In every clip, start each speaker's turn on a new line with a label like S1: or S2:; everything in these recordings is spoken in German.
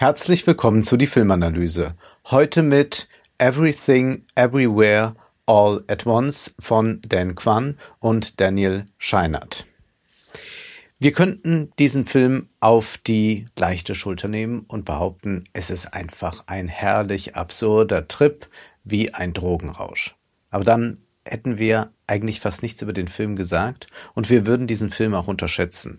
S1: Herzlich willkommen zu die Filmanalyse. Heute mit Everything Everywhere All at Once von Dan Kwan und Daniel Scheinert. Wir könnten diesen Film auf die leichte Schulter nehmen und behaupten, es ist einfach ein herrlich absurder Trip wie ein Drogenrausch. Aber dann hätten wir eigentlich fast nichts über den Film gesagt und wir würden diesen Film auch unterschätzen.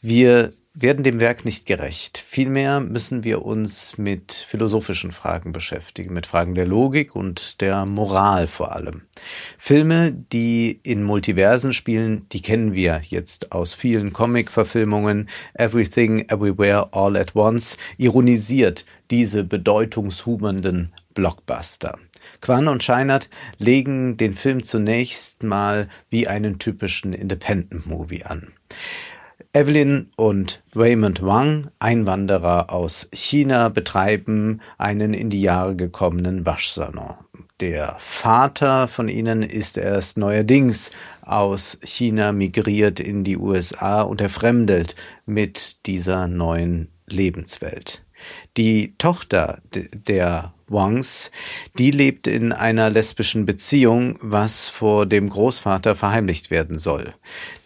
S1: Wir werden dem Werk nicht gerecht. Vielmehr müssen wir uns mit philosophischen Fragen beschäftigen, mit Fragen der Logik und der Moral vor allem. Filme, die in Multiversen spielen, die kennen wir jetzt aus vielen Comic-Verfilmungen. Everything, Everywhere, All at Once ironisiert diese bedeutungshubernden Blockbuster. Quan und Scheinert legen den Film zunächst mal wie einen typischen Independent-Movie an. Evelyn und Raymond Wang, Einwanderer aus China, betreiben einen in die Jahre gekommenen Waschsalon. Der Vater von ihnen ist erst neuerdings aus China migriert in die USA und er fremdelt mit dieser neuen Lebenswelt. Die Tochter der Wangs, die lebt in einer lesbischen Beziehung, was vor dem Großvater verheimlicht werden soll.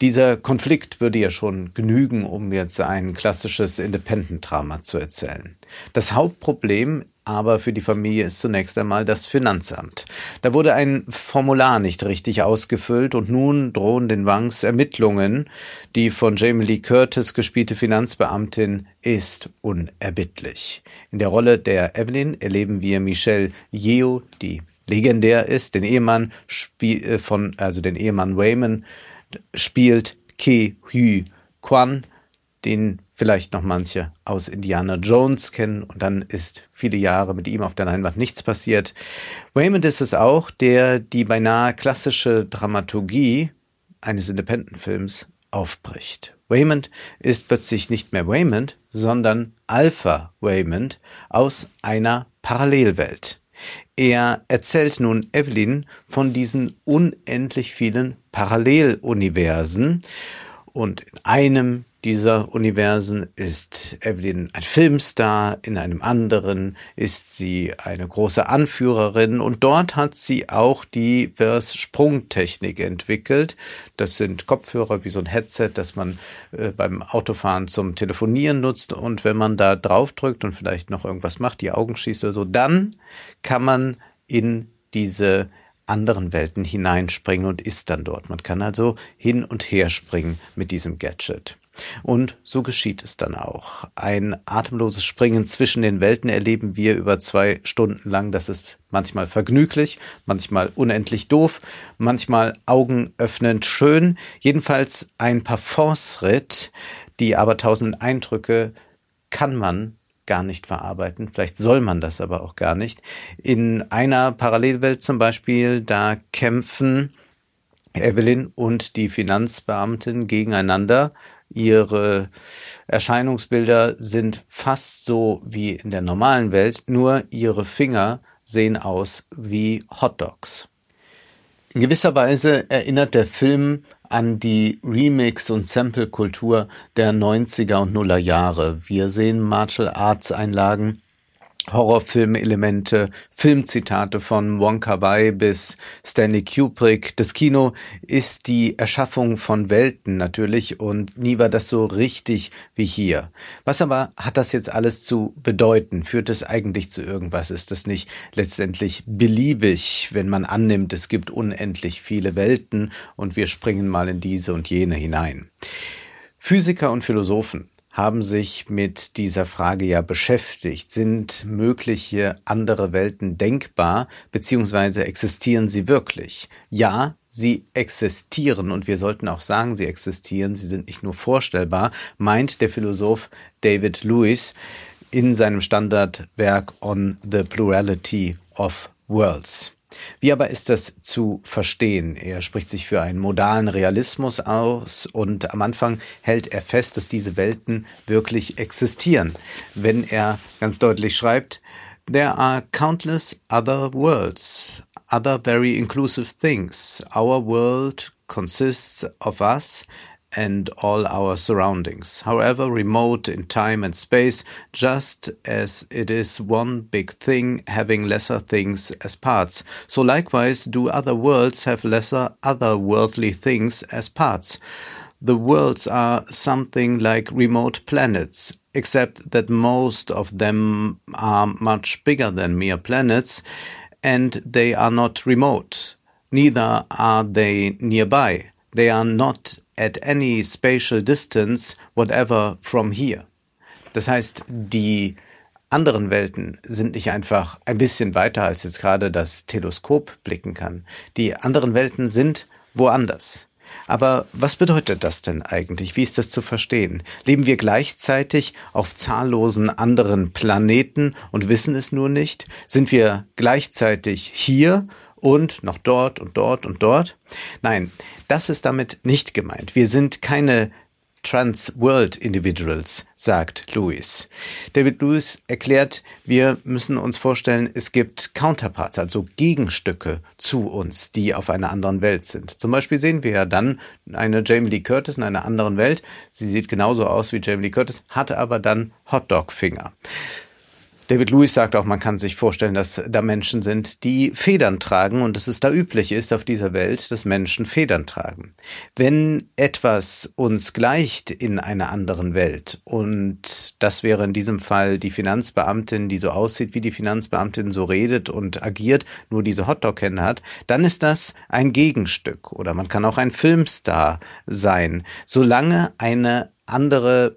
S1: Dieser Konflikt würde ja schon genügen, um jetzt ein klassisches Independent-Drama zu erzählen. Das Hauptproblem aber für die Familie ist zunächst einmal das Finanzamt. Da wurde ein Formular nicht richtig ausgefüllt und nun drohen den Wangs Ermittlungen. Die von Jamie Lee Curtis gespielte Finanzbeamtin ist unerbittlich. In der Rolle der Evelyn erleben wir Michelle Yeo, die legendär ist, den Ehemann äh, von, also den Ehemann Wayman spielt Ke Hu Kwan, den vielleicht noch manche aus Indiana Jones kennen und dann ist viele Jahre mit ihm auf der Leinwand nichts passiert. Raymond ist es auch, der die beinahe klassische Dramaturgie eines Independent-Films aufbricht. Raymond ist plötzlich nicht mehr Raymond, sondern Alpha Raymond aus einer Parallelwelt. Er erzählt nun Evelyn von diesen unendlich vielen Paralleluniversen und in einem dieser Universen ist Evelyn ein Filmstar, in einem anderen ist sie eine große Anführerin und dort hat sie auch die Vers-Sprungtechnik entwickelt. Das sind Kopfhörer wie so ein Headset, das man äh, beim Autofahren zum Telefonieren nutzt und wenn man da draufdrückt und vielleicht noch irgendwas macht, die Augen schießt oder so, dann kann man in diese anderen Welten hineinspringen und ist dann dort. Man kann also hin und her springen mit diesem Gadget. Und so geschieht es dann auch. Ein atemloses Springen zwischen den Welten erleben wir über zwei Stunden lang. Das ist manchmal vergnüglich, manchmal unendlich doof, manchmal augenöffnend schön. Jedenfalls ein Parforce-Ritt, die aber tausend Eindrücke kann man gar nicht verarbeiten. Vielleicht soll man das aber auch gar nicht. In einer Parallelwelt zum Beispiel, da kämpfen Evelyn und die Finanzbeamtin gegeneinander Ihre Erscheinungsbilder sind fast so wie in der normalen Welt, nur ihre Finger sehen aus wie Hotdogs. In gewisser Weise erinnert der Film an die Remix- und Sample-Kultur der 90er und Nuller Jahre. Wir sehen Martial Arts Einlagen Horrorfilmelemente, Filmzitate von Wonka Bai bis Stanley Kubrick. Das Kino ist die Erschaffung von Welten natürlich und nie war das so richtig wie hier. Was aber hat das jetzt alles zu bedeuten? Führt es eigentlich zu irgendwas? Ist das nicht letztendlich beliebig, wenn man annimmt, es gibt unendlich viele Welten und wir springen mal in diese und jene hinein? Physiker und Philosophen haben sich mit dieser Frage ja beschäftigt. Sind mögliche andere Welten denkbar, beziehungsweise existieren sie wirklich? Ja, sie existieren und wir sollten auch sagen, sie existieren, sie sind nicht nur vorstellbar, meint der Philosoph David Lewis in seinem Standardwerk On the Plurality of Worlds. Wie aber ist das zu verstehen? Er spricht sich für einen modalen Realismus aus und am Anfang hält er fest, dass diese Welten wirklich existieren. Wenn er ganz deutlich schreibt, There are countless other worlds, other very inclusive things. Our world consists of us and all our surroundings, however remote in time and space, just as it is one big thing having lesser things as parts. So likewise do other worlds have lesser otherworldly things as parts. The worlds are something like remote planets, except that most of them are much bigger than mere planets, and they are not remote. Neither are they nearby. They are not at any spatial distance, whatever from here. Das heißt, die anderen Welten sind nicht einfach ein bisschen weiter, als jetzt gerade das Teleskop blicken kann. Die anderen Welten sind woanders. Aber was bedeutet das denn eigentlich? Wie ist das zu verstehen? Leben wir gleichzeitig auf zahllosen anderen Planeten und wissen es nur nicht? Sind wir gleichzeitig hier und noch dort und dort und dort? Nein, das ist damit nicht gemeint. Wir sind keine Trans-World Individuals, sagt Lewis. David Lewis erklärt, wir müssen uns vorstellen, es gibt Counterparts, also Gegenstücke zu uns, die auf einer anderen Welt sind. Zum Beispiel sehen wir ja dann eine Jamie Lee Curtis in einer anderen Welt. Sie sieht genauso aus wie Jamie Lee Curtis, hatte aber dann Hotdog-Finger. David Lewis sagt auch, man kann sich vorstellen, dass da Menschen sind, die Federn tragen und dass es da üblich ist auf dieser Welt, dass Menschen Federn tragen. Wenn etwas uns gleicht in einer anderen Welt und das wäre in diesem Fall die Finanzbeamtin, die so aussieht wie die Finanzbeamtin, so redet und agiert, nur diese Hotdog-Hände hat, dann ist das ein Gegenstück oder man kann auch ein Filmstar sein, solange eine andere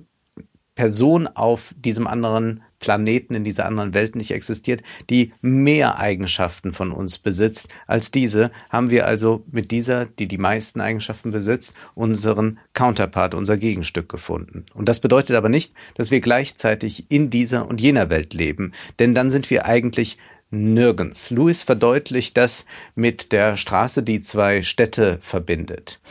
S1: Person auf diesem anderen Planeten in dieser anderen Welt nicht existiert, die mehr Eigenschaften von uns besitzt als diese, haben wir also mit dieser, die die meisten Eigenschaften besitzt, unseren Counterpart, unser Gegenstück gefunden. Und das bedeutet aber nicht, dass wir gleichzeitig in dieser und jener Welt leben, denn dann sind wir eigentlich nirgends. Lewis verdeutlicht das mit der Straße, die zwei Städte verbindet.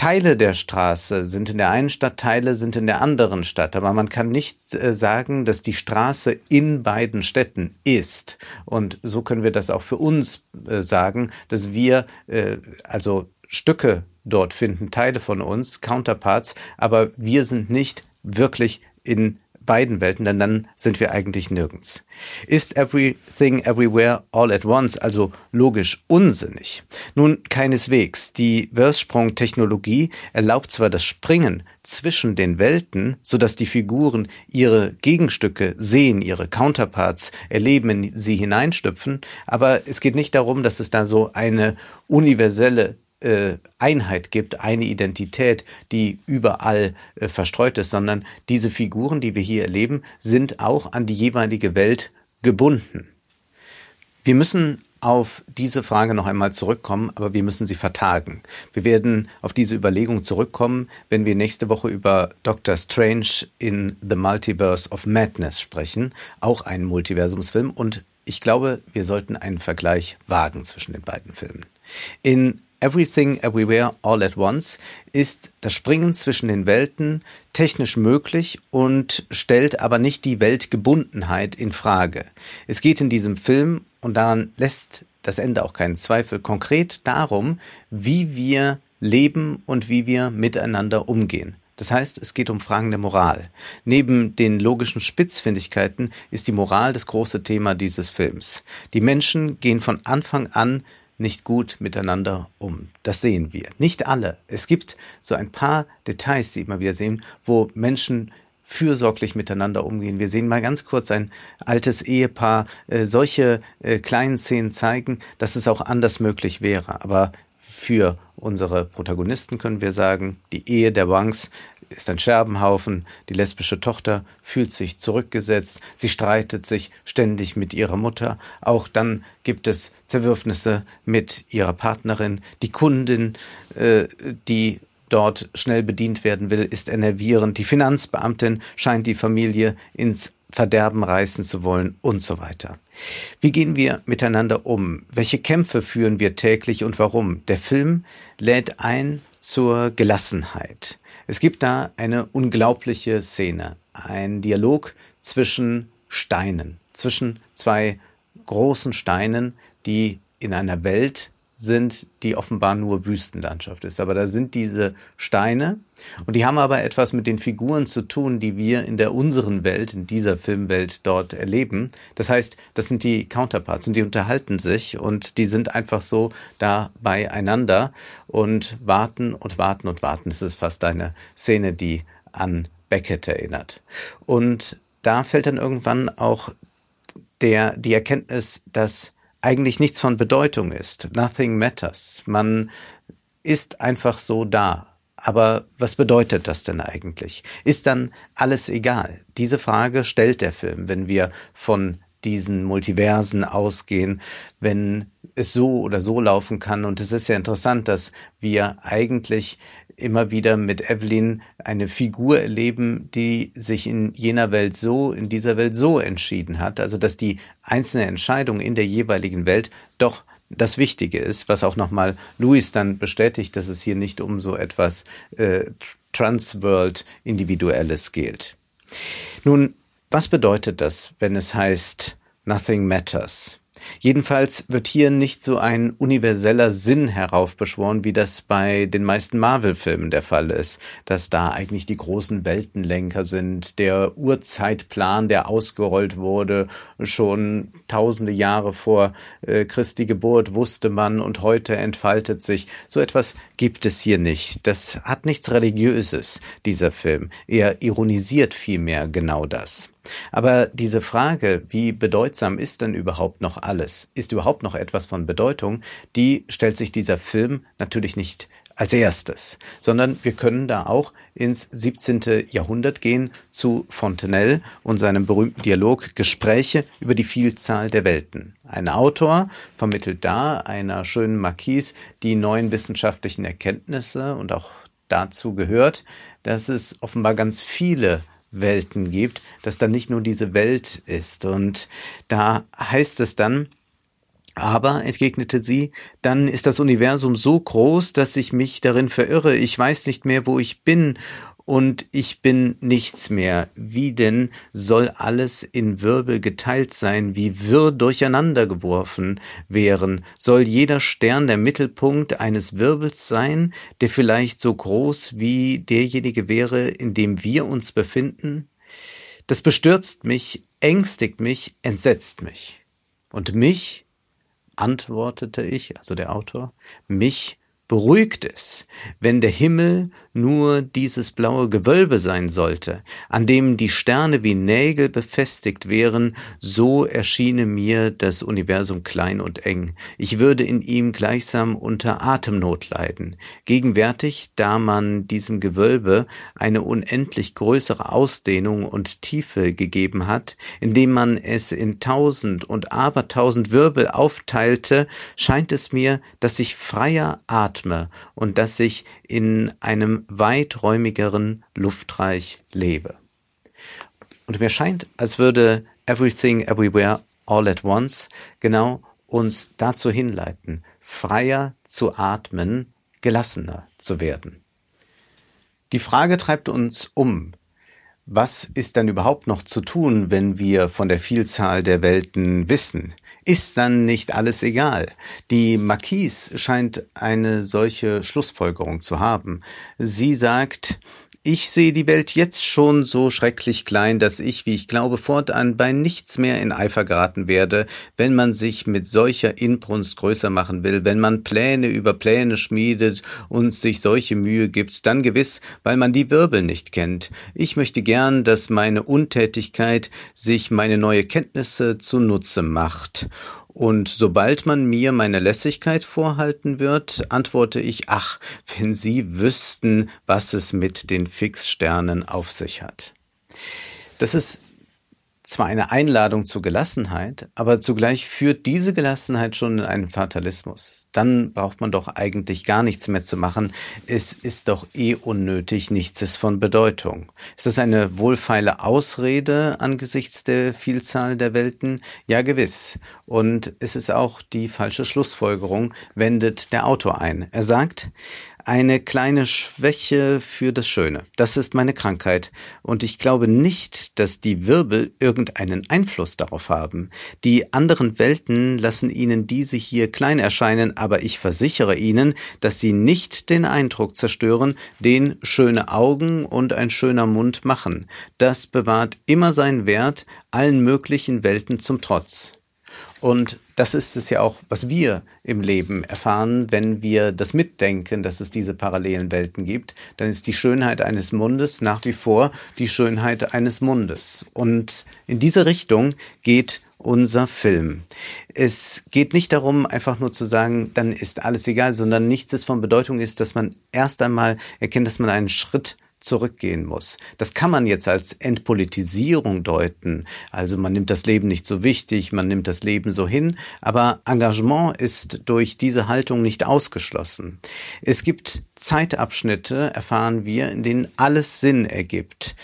S1: Teile der Straße sind in der einen Stadt, Teile sind in der anderen Stadt. Aber man kann nicht äh, sagen, dass die Straße in beiden Städten ist. Und so können wir das auch für uns äh, sagen, dass wir äh, also Stücke dort finden, Teile von uns, Counterparts, aber wir sind nicht wirklich in beiden Welten, denn dann sind wir eigentlich nirgends. Ist everything everywhere all at once also logisch unsinnig? Nun keineswegs. Die Verse-Sprung-Technologie erlaubt zwar das Springen zwischen den Welten, so dass die Figuren ihre Gegenstücke sehen, ihre Counterparts erleben, in sie hineinstüpfen, aber es geht nicht darum, dass es da so eine universelle Einheit gibt, eine Identität, die überall äh, verstreut ist, sondern diese Figuren, die wir hier erleben, sind auch an die jeweilige Welt gebunden. Wir müssen auf diese Frage noch einmal zurückkommen, aber wir müssen sie vertagen. Wir werden auf diese Überlegung zurückkommen, wenn wir nächste Woche über Doctor Strange in The Multiverse of Madness sprechen, auch ein Multiversumsfilm und ich glaube, wir sollten einen Vergleich wagen zwischen den beiden Filmen. In Everything Everywhere All at Once ist das Springen zwischen den Welten technisch möglich und stellt aber nicht die Weltgebundenheit in Frage. Es geht in diesem Film, und daran lässt das Ende auch keinen Zweifel, konkret darum, wie wir leben und wie wir miteinander umgehen. Das heißt, es geht um Fragen der Moral. Neben den logischen Spitzfindigkeiten ist die Moral das große Thema dieses Films. Die Menschen gehen von Anfang an nicht gut miteinander um. Das sehen wir. Nicht alle. Es gibt so ein paar Details, die immer wieder sehen, wo Menschen fürsorglich miteinander umgehen. Wir sehen mal ganz kurz ein altes Ehepaar äh, solche äh, kleinen Szenen zeigen, dass es auch anders möglich wäre. Aber für unsere Protagonisten können wir sagen, die Ehe der Wangs ist ein Scherbenhaufen, die lesbische Tochter fühlt sich zurückgesetzt, sie streitet sich ständig mit ihrer Mutter, auch dann gibt es Zerwürfnisse mit ihrer Partnerin, die Kundin, äh, die dort schnell bedient werden will, ist enervierend, die Finanzbeamtin scheint die Familie ins Verderben reißen zu wollen und so weiter. Wie gehen wir miteinander um? Welche Kämpfe führen wir täglich und warum? Der Film lädt ein zur Gelassenheit. Es gibt da eine unglaubliche Szene, ein Dialog zwischen Steinen, zwischen zwei großen Steinen, die in einer Welt sind, die offenbar nur Wüstenlandschaft ist. Aber da sind diese Steine und die haben aber etwas mit den Figuren zu tun, die wir in der unseren Welt, in dieser Filmwelt dort erleben. Das heißt, das sind die Counterparts und die unterhalten sich und die sind einfach so da beieinander und warten und warten und warten. Es ist fast eine Szene, die an Beckett erinnert. Und da fällt dann irgendwann auch der, die Erkenntnis, dass eigentlich nichts von Bedeutung ist. Nothing matters. Man ist einfach so da. Aber was bedeutet das denn eigentlich? Ist dann alles egal? Diese Frage stellt der Film, wenn wir von diesen Multiversen ausgehen, wenn es so oder so laufen kann. Und es ist ja interessant, dass wir eigentlich immer wieder mit Evelyn eine Figur erleben, die sich in jener Welt so, in dieser Welt so entschieden hat. Also dass die einzelne Entscheidung in der jeweiligen Welt doch das Wichtige ist, was auch nochmal Louis dann bestätigt, dass es hier nicht um so etwas äh, Transworld Individuelles geht. Nun, was bedeutet das, wenn es heißt Nothing Matters? Jedenfalls wird hier nicht so ein universeller Sinn heraufbeschworen, wie das bei den meisten Marvel-Filmen der Fall ist, dass da eigentlich die großen Weltenlenker sind, der Urzeitplan, der ausgerollt wurde, schon tausende Jahre vor äh, Christi Geburt wusste man und heute entfaltet sich. So etwas gibt es hier nicht. Das hat nichts Religiöses, dieser Film. Er ironisiert vielmehr genau das. Aber diese Frage, wie bedeutsam ist denn überhaupt noch alles? Ist überhaupt noch etwas von Bedeutung? Die stellt sich dieser Film natürlich nicht als erstes, sondern wir können da auch ins 17. Jahrhundert gehen zu Fontenelle und seinem berühmten Dialog Gespräche über die Vielzahl der Welten. Ein Autor vermittelt da einer schönen Marquise die neuen wissenschaftlichen Erkenntnisse und auch dazu gehört, dass es offenbar ganz viele Welten gibt, dass da nicht nur diese Welt ist. Und da heißt es dann, aber, entgegnete sie, dann ist das Universum so groß, dass ich mich darin verirre. Ich weiß nicht mehr, wo ich bin und ich bin nichts mehr. Wie denn soll alles in Wirbel geteilt sein, wie wirr durcheinander geworfen wären? Soll jeder Stern der Mittelpunkt eines Wirbels sein, der vielleicht so groß wie derjenige wäre, in dem wir uns befinden? Das bestürzt mich, ängstigt mich, entsetzt mich. Und mich, antwortete ich, also der Autor, mich beruhigt es, wenn der Himmel nur dieses blaue Gewölbe sein sollte, an dem die Sterne wie Nägel befestigt wären, so erschiene mir das Universum klein und eng. Ich würde in ihm gleichsam unter Atemnot leiden. Gegenwärtig, da man diesem Gewölbe eine unendlich größere Ausdehnung und Tiefe gegeben hat, indem man es in tausend und abertausend Wirbel aufteilte, scheint es mir, dass ich freier atme atme und dass ich in einem weiträumigeren Luftreich lebe. Und mir scheint, als würde Everything Everywhere All at Once genau uns dazu hinleiten, freier zu atmen, gelassener zu werden. Die Frage treibt uns um, was ist dann überhaupt noch zu tun, wenn wir von der Vielzahl der Welten wissen? Ist dann nicht alles egal? Die Marquise scheint eine solche Schlussfolgerung zu haben. Sie sagt, ich sehe die Welt jetzt schon so schrecklich klein, dass ich, wie ich glaube, fortan bei nichts mehr in Eifer geraten werde, wenn man sich mit solcher Inbrunst größer machen will, wenn man Pläne über Pläne schmiedet und sich solche Mühe gibt, dann gewiss, weil man die Wirbel nicht kennt. Ich möchte gern, dass meine Untätigkeit sich meine neue Kenntnisse zunutze macht. Und sobald man mir meine Lässigkeit vorhalten wird, antworte ich, ach, wenn Sie wüssten, was es mit den Fixsternen auf sich hat. Das ist zwar eine Einladung zur Gelassenheit, aber zugleich führt diese Gelassenheit schon in einen Fatalismus. Dann braucht man doch eigentlich gar nichts mehr zu machen. Es ist doch eh unnötig, nichts ist von Bedeutung. Ist das eine wohlfeile Ausrede angesichts der Vielzahl der Welten? Ja, gewiss. Und es ist auch die falsche Schlussfolgerung, wendet der Autor ein. Er sagt, eine kleine Schwäche für das Schöne. Das ist meine Krankheit. Und ich glaube nicht, dass die Wirbel irgendeinen Einfluss darauf haben. Die anderen Welten lassen ihnen diese hier klein erscheinen, aber ich versichere Ihnen, dass sie nicht den Eindruck zerstören, den schöne Augen und ein schöner Mund machen. Das bewahrt immer seinen Wert allen möglichen Welten zum Trotz. Und das ist es ja auch, was wir im Leben erfahren, wenn wir das mitdenken, dass es diese parallelen Welten gibt. Dann ist die Schönheit eines Mundes nach wie vor die Schönheit eines Mundes. Und in diese Richtung geht unser Film. Es geht nicht darum, einfach nur zu sagen, dann ist alles egal, sondern nichts ist von Bedeutung ist, dass man erst einmal erkennt, dass man einen Schritt zurückgehen muss. Das kann man jetzt als Entpolitisierung deuten. Also man nimmt das Leben nicht so wichtig, man nimmt das Leben so hin, aber Engagement ist durch diese Haltung nicht ausgeschlossen. Es gibt Zeitabschnitte, erfahren wir, in denen alles Sinn ergibt.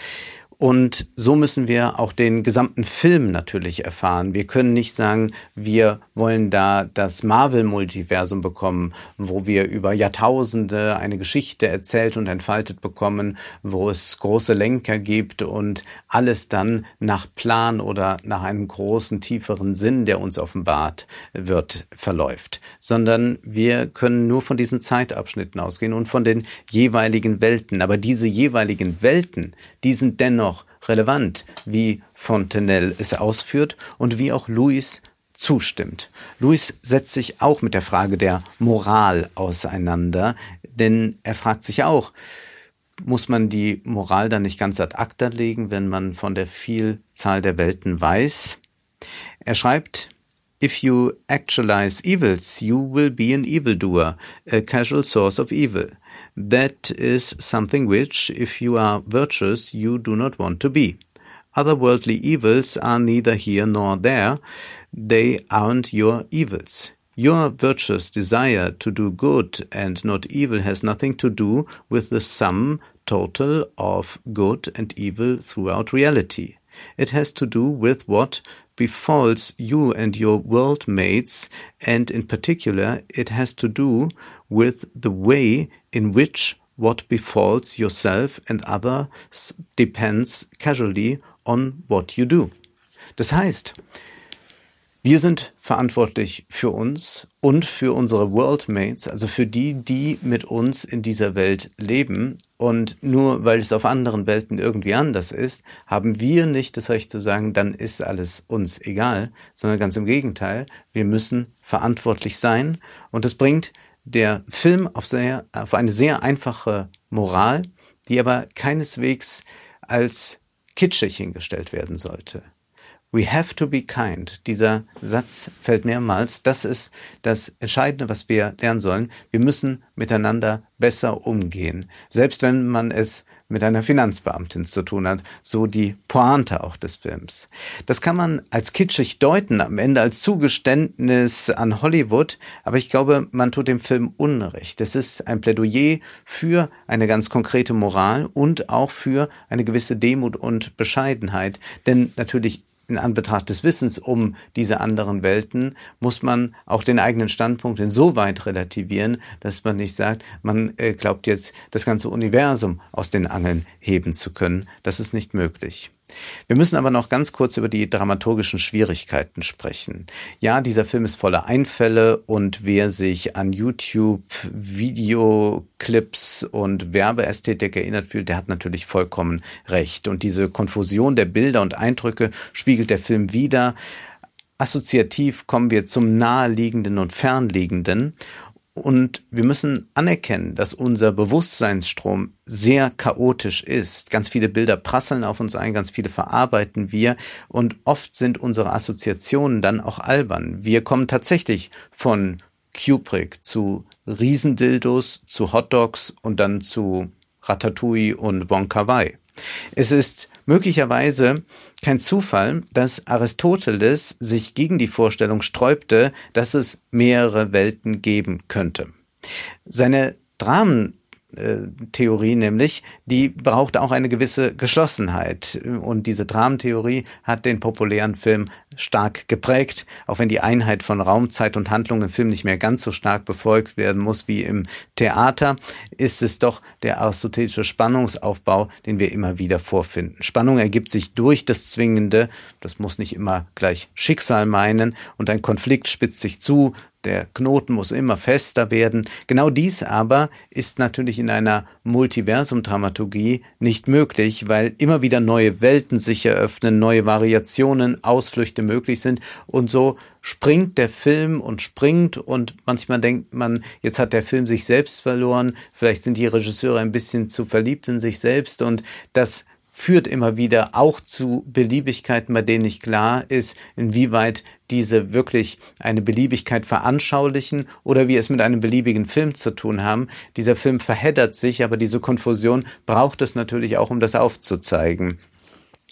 S1: Und so müssen wir auch den gesamten Film natürlich erfahren. Wir können nicht sagen, wir wollen da das Marvel-Multiversum bekommen, wo wir über Jahrtausende eine Geschichte erzählt und entfaltet bekommen, wo es große Lenker gibt und alles dann nach Plan oder nach einem großen, tieferen Sinn, der uns offenbart wird, verläuft. Sondern wir können nur von diesen Zeitabschnitten ausgehen und von den jeweiligen Welten. Aber diese jeweiligen Welten, die sind dennoch relevant, wie Fontenelle es ausführt und wie auch Louis zustimmt. Louis setzt sich auch mit der Frage der Moral auseinander, denn er fragt sich auch, muss man die Moral dann nicht ganz ad acta legen, wenn man von der Vielzahl der Welten weiß? Er schreibt, If you actualize evils, you will be an evildoer, a casual source of evil. That is something which, if you are virtuous, you do not want to be. Otherworldly evils are neither here nor there. They aren't your evils. Your virtuous desire to do good and not evil has nothing to do with the sum total of good and evil throughout reality. It has to do with what befalls you and your world mates, and in particular, it has to do with the way in which what befalls yourself and others depends casually on what you do. Das heißt, wir sind verantwortlich für uns und für unsere Worldmates, also für die, die mit uns in dieser Welt leben. Und nur weil es auf anderen Welten irgendwie anders ist, haben wir nicht das Recht zu sagen, dann ist alles uns egal, sondern ganz im Gegenteil, wir müssen verantwortlich sein. Und das bringt der Film auf, sehr, auf eine sehr einfache Moral, die aber keineswegs als kitschig hingestellt werden sollte. We have to be kind. Dieser Satz fällt mehrmals. Das ist das Entscheidende, was wir lernen sollen. Wir müssen miteinander besser umgehen. Selbst wenn man es mit einer Finanzbeamtin zu tun hat, so die Pointe auch des Films. Das kann man als kitschig deuten, am Ende als Zugeständnis an Hollywood, aber ich glaube, man tut dem Film Unrecht. Es ist ein Plädoyer für eine ganz konkrete Moral und auch für eine gewisse Demut und Bescheidenheit, denn natürlich in Anbetracht des Wissens um diese anderen Welten muss man auch den eigenen Standpunkt insoweit relativieren, dass man nicht sagt, man äh, glaubt jetzt, das ganze Universum aus den Angeln heben zu können. Das ist nicht möglich. Wir müssen aber noch ganz kurz über die dramaturgischen Schwierigkeiten sprechen. Ja, dieser Film ist voller Einfälle und wer sich an YouTube Videoclips und Werbeästhetik erinnert fühlt, der hat natürlich vollkommen recht. Und diese Konfusion der Bilder und Eindrücke spiegelt der Film wider. Assoziativ kommen wir zum Naheliegenden und Fernliegenden und wir müssen anerkennen, dass unser Bewusstseinsstrom sehr chaotisch ist. Ganz viele Bilder prasseln auf uns ein, ganz viele verarbeiten wir und oft sind unsere Assoziationen dann auch albern. Wir kommen tatsächlich von Kubrick zu Riesendildos, zu Hotdogs und dann zu Ratatouille und Bon. Es ist möglicherweise kein Zufall, dass Aristoteles sich gegen die Vorstellung sträubte, dass es mehrere Welten geben könnte. Seine Dramen Theorie nämlich, die braucht auch eine gewisse Geschlossenheit. Und diese Dramentheorie hat den populären Film stark geprägt, auch wenn die Einheit von Raum, Zeit und Handlung im Film nicht mehr ganz so stark befolgt werden muss wie im Theater, ist es doch der aristotelische Spannungsaufbau, den wir immer wieder vorfinden. Spannung ergibt sich durch das Zwingende, das muss nicht immer gleich Schicksal meinen, und ein Konflikt spitzt sich zu, der Knoten muss immer fester werden. Genau dies aber ist natürlich in einer Multiversum-Dramaturgie nicht möglich, weil immer wieder neue Welten sich eröffnen, neue Variationen, Ausflüchte möglich sind. Und so springt der Film und springt. Und manchmal denkt man, jetzt hat der Film sich selbst verloren, vielleicht sind die Regisseure ein bisschen zu verliebt in sich selbst. Und das führt immer wieder auch zu Beliebigkeiten, bei denen nicht klar ist, inwieweit diese wirklich eine Beliebigkeit veranschaulichen oder wir es mit einem beliebigen Film zu tun haben. Dieser Film verheddert sich, aber diese Konfusion braucht es natürlich auch, um das aufzuzeigen.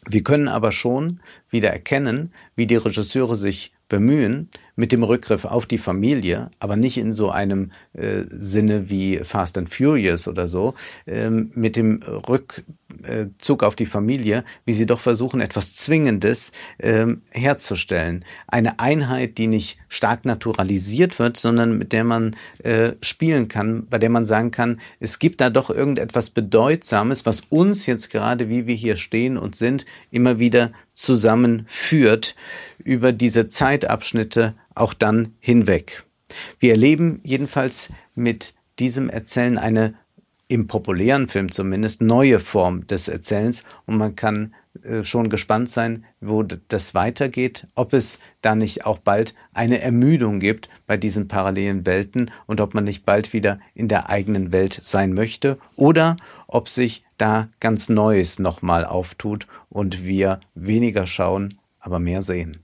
S1: Wir können aber schon wieder erkennen, wie die Regisseure sich bemühen mit dem Rückgriff auf die Familie, aber nicht in so einem äh, Sinne wie Fast and Furious oder so, ähm, mit dem Rückzug auf die Familie, wie sie doch versuchen, etwas Zwingendes ähm, herzustellen. Eine Einheit, die nicht stark naturalisiert wird, sondern mit der man äh, spielen kann, bei der man sagen kann, es gibt da doch irgendetwas Bedeutsames, was uns jetzt gerade, wie wir hier stehen und sind, immer wieder zusammenführt über diese Zeitabschnitte auch dann hinweg. Wir erleben jedenfalls mit diesem Erzählen eine im populären Film zumindest neue Form des Erzählens und man kann äh, schon gespannt sein, wo das weitergeht, ob es da nicht auch bald eine Ermüdung gibt bei diesen parallelen Welten und ob man nicht bald wieder in der eigenen Welt sein möchte oder ob sich da ganz Neues nochmal auftut und wir weniger schauen, aber mehr sehen.